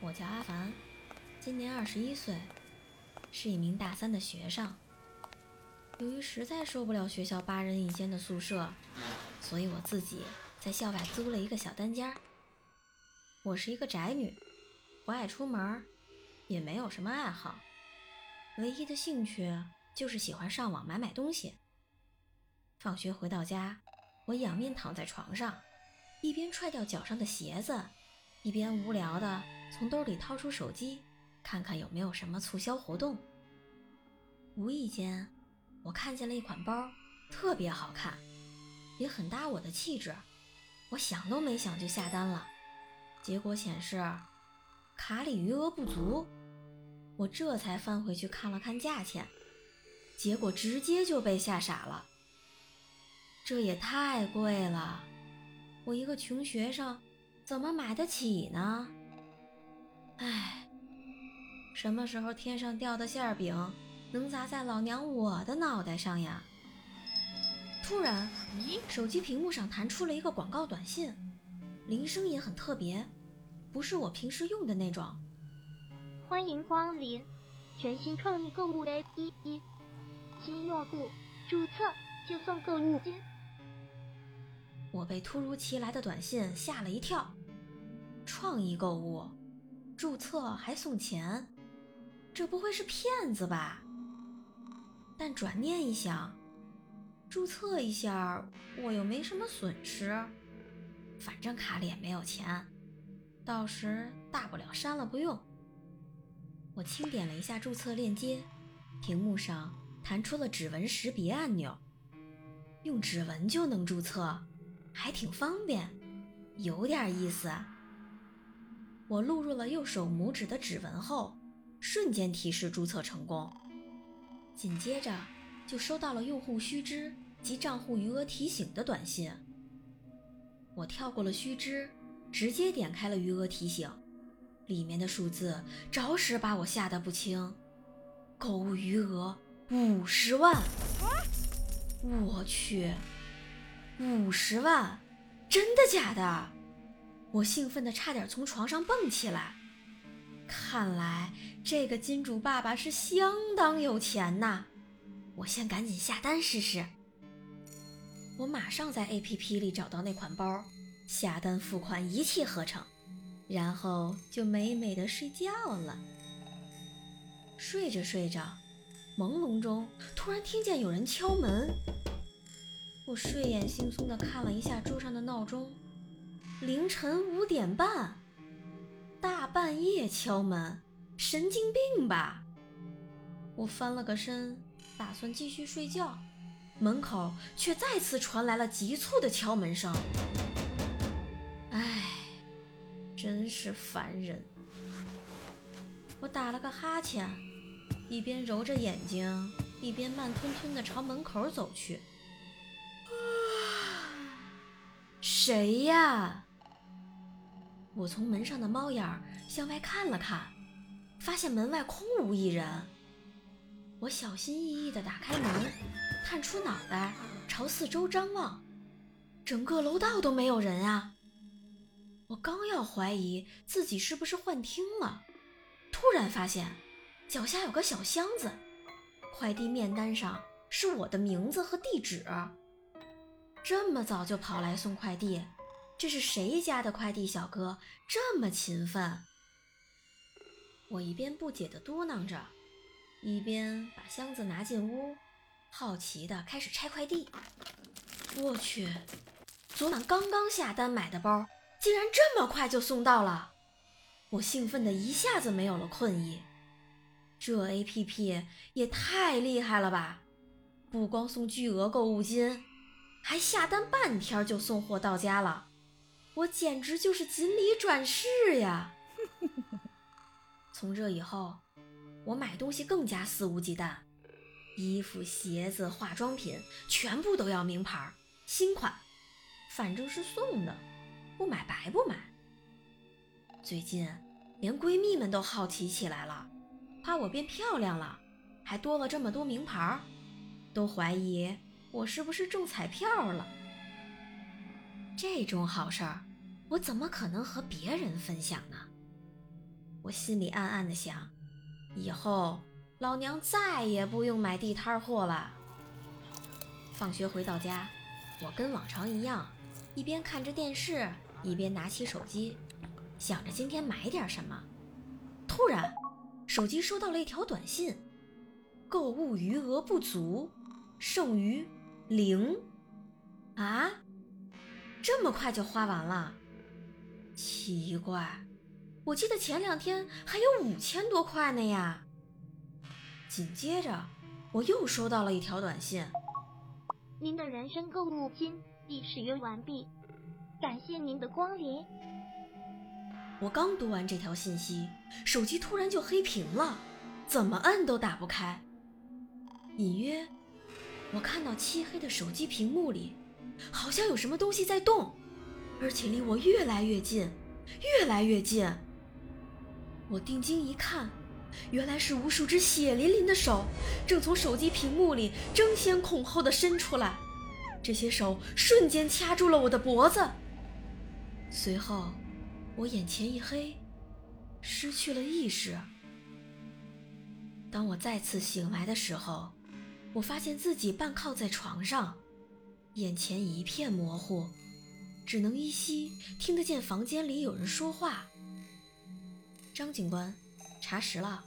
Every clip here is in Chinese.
我叫阿凡，今年二十一岁，是一名大三的学生。由于实在受不了学校八人一间的宿舍，所以我自己在校外租了一个小单间。我是一个宅女，不爱出门，也没有什么爱好，唯一的兴趣就是喜欢上网买买东西。放学回到家，我仰面躺在床上，一边踹掉脚上的鞋子。一边无聊的从兜里掏出手机，看看有没有什么促销活动。无意间，我看见了一款包，特别好看，也很搭我的气质。我想都没想就下单了，结果显示卡里余额不足。我这才翻回去看了看价钱，结果直接就被吓傻了。这也太贵了，我一个穷学生。怎么买得起呢？唉，什么时候天上掉的馅饼能砸在老娘我的脑袋上呀？突然，咦，手机屏幕上弹出了一个广告短信，铃声也很特别，不是我平时用的那种。欢迎光临全新创意购物 APP，新用户注册就送购物金。我被突如其来的短信吓了一跳。创意购物，注册还送钱，这不会是骗子吧？但转念一想，注册一下我又没什么损失，反正卡里也没有钱，到时大不了删了不用。我轻点了一下注册链接，屏幕上弹出了指纹识别按钮，用指纹就能注册，还挺方便，有点意思。我录入了右手拇指的指纹后，瞬间提示注册成功。紧接着就收到了用户须知及账户余额提醒的短信。我跳过了须知，直接点开了余额提醒，里面的数字着实把我吓得不轻。购物余额五十万！我去，五十万，真的假的？我兴奋的差点从床上蹦起来，看来这个金主爸爸是相当有钱呐！我先赶紧下单试试。我马上在 APP 里找到那款包，下单付款一气呵成，然后就美美的睡觉了。睡着睡着，朦胧中突然听见有人敲门，我睡眼惺忪的看了一下桌上的闹钟。凌晨五点半，大半夜敲门，神经病吧？我翻了个身，打算继续睡觉，门口却再次传来了急促的敲门声。唉，真是烦人。我打了个哈欠，一边揉着眼睛，一边慢吞吞地朝门口走去。谁呀？我从门上的猫眼儿向外看了看，发现门外空无一人。我小心翼翼地打开门，探出脑袋朝四周张望，整个楼道都没有人啊！我刚要怀疑自己是不是幻听了，突然发现脚下有个小箱子，快递面单上是我的名字和地址。这么早就跑来送快递？这是谁家的快递小哥这么勤奋？我一边不解地嘟囔着，一边把箱子拿进屋，好奇地开始拆快递。我去，昨晚刚刚下单买的包，竟然这么快就送到了！我兴奋的一下子没有了困意。这 APP 也太厉害了吧！不光送巨额购物金，还下单半天就送货到家了。我简直就是锦鲤转世呀！从这以后，我买东西更加肆无忌惮，衣服、鞋子、化妆品全部都要名牌、新款，反正是送的，不买白不买。最近连闺蜜们都好奇起来了，怕我变漂亮了，还多了这么多名牌，都怀疑我是不是中彩票了。这种好事儿，我怎么可能和别人分享呢？我心里暗暗的想，以后老娘再也不用买地摊货了。放学回到家，我跟往常一样，一边看着电视，一边拿起手机，想着今天买点什么。突然，手机收到了一条短信：购物余额不足，剩余零。啊？这么快就花完了？奇怪。我记得前两天还有五千多块呢呀。紧接着，我又收到了一条短信：“您的人生购物金已使用完毕，感谢您的光临。”我刚读完这条信息，手机突然就黑屏了，怎么摁都打不开。隐约，我看到漆黑的手机屏幕里，好像有什么东西在动，而且离我越来越近，越来越近。我定睛一看，原来是无数只血淋淋的手正从手机屏幕里争先恐后的伸出来，这些手瞬间掐住了我的脖子。随后，我眼前一黑，失去了意识。当我再次醒来的时候，我发现自己半靠在床上，眼前一片模糊，只能依稀听得见房间里有人说话。张警官，查实了，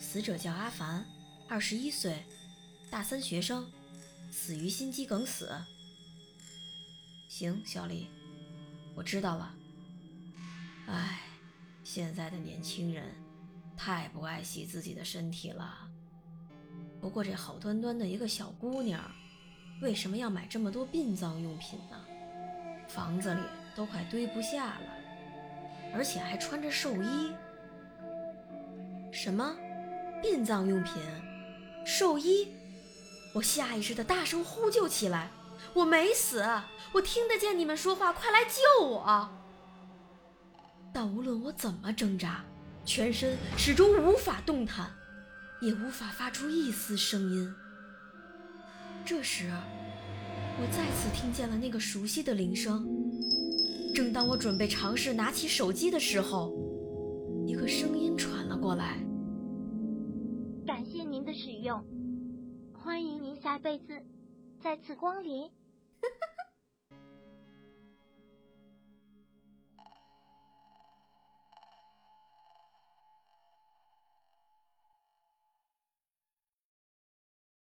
死者叫阿凡，二十一岁，大三学生，死于心肌梗死。行，小李，我知道了。唉，现在的年轻人太不爱惜自己的身体了。不过这好端端的一个小姑娘，为什么要买这么多殡葬用品呢？房子里都快堆不下了，而且还穿着寿衣。什么？殡葬用品？寿衣？我下意识的大声呼救起来。我没死，我听得见你们说话，快来救我！但无论我怎么挣扎，全身始终无法动弹，也无法发出一丝声音。这时，我再次听见了那个熟悉的铃声。正当我准备尝试拿起手机的时候，一个声音传了过来。感谢您的使用，欢迎您下辈子再次光临。